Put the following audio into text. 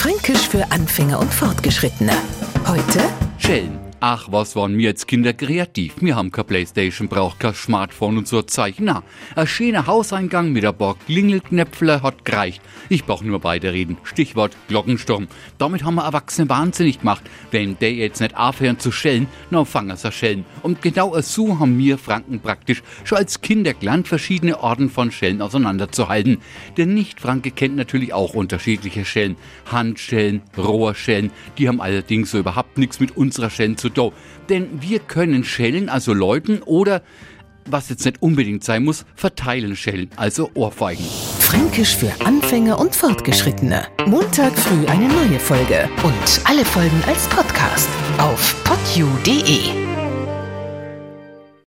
Fränkisch für Anfänger und Fortgeschrittene. Heute Schellen. Ach, was waren wir als Kinder kreativ. Wir haben kein Playstation, braucht kein Smartphone und so Zeichen. Na, ein schöner Hauseingang mit ein paar Klingelknöpfle hat gereicht. Ich brauch nur beide reden. Stichwort Glockensturm. Damit haben wir Erwachsene wahnsinnig gemacht. Wenn der jetzt nicht aufhören zu schellen, dann fangen sie schellen. Und genau so haben wir Franken praktisch schon als Kinder gelernt, verschiedene Orden von Schellen auseinanderzuhalten. Der Nicht-Franke kennt natürlich auch unterschiedliche Schellen. Handschellen, Rohrschellen, die haben allerdings so überhaupt nichts mit unserer Schellen zu tun. Denn wir können Schellen, also läuten oder was jetzt nicht unbedingt sein muss, verteilen Schellen, also Ohrfeigen. Fränkisch für Anfänger und Fortgeschrittene. Montag früh eine neue Folge und alle Folgen als Podcast auf podu.de.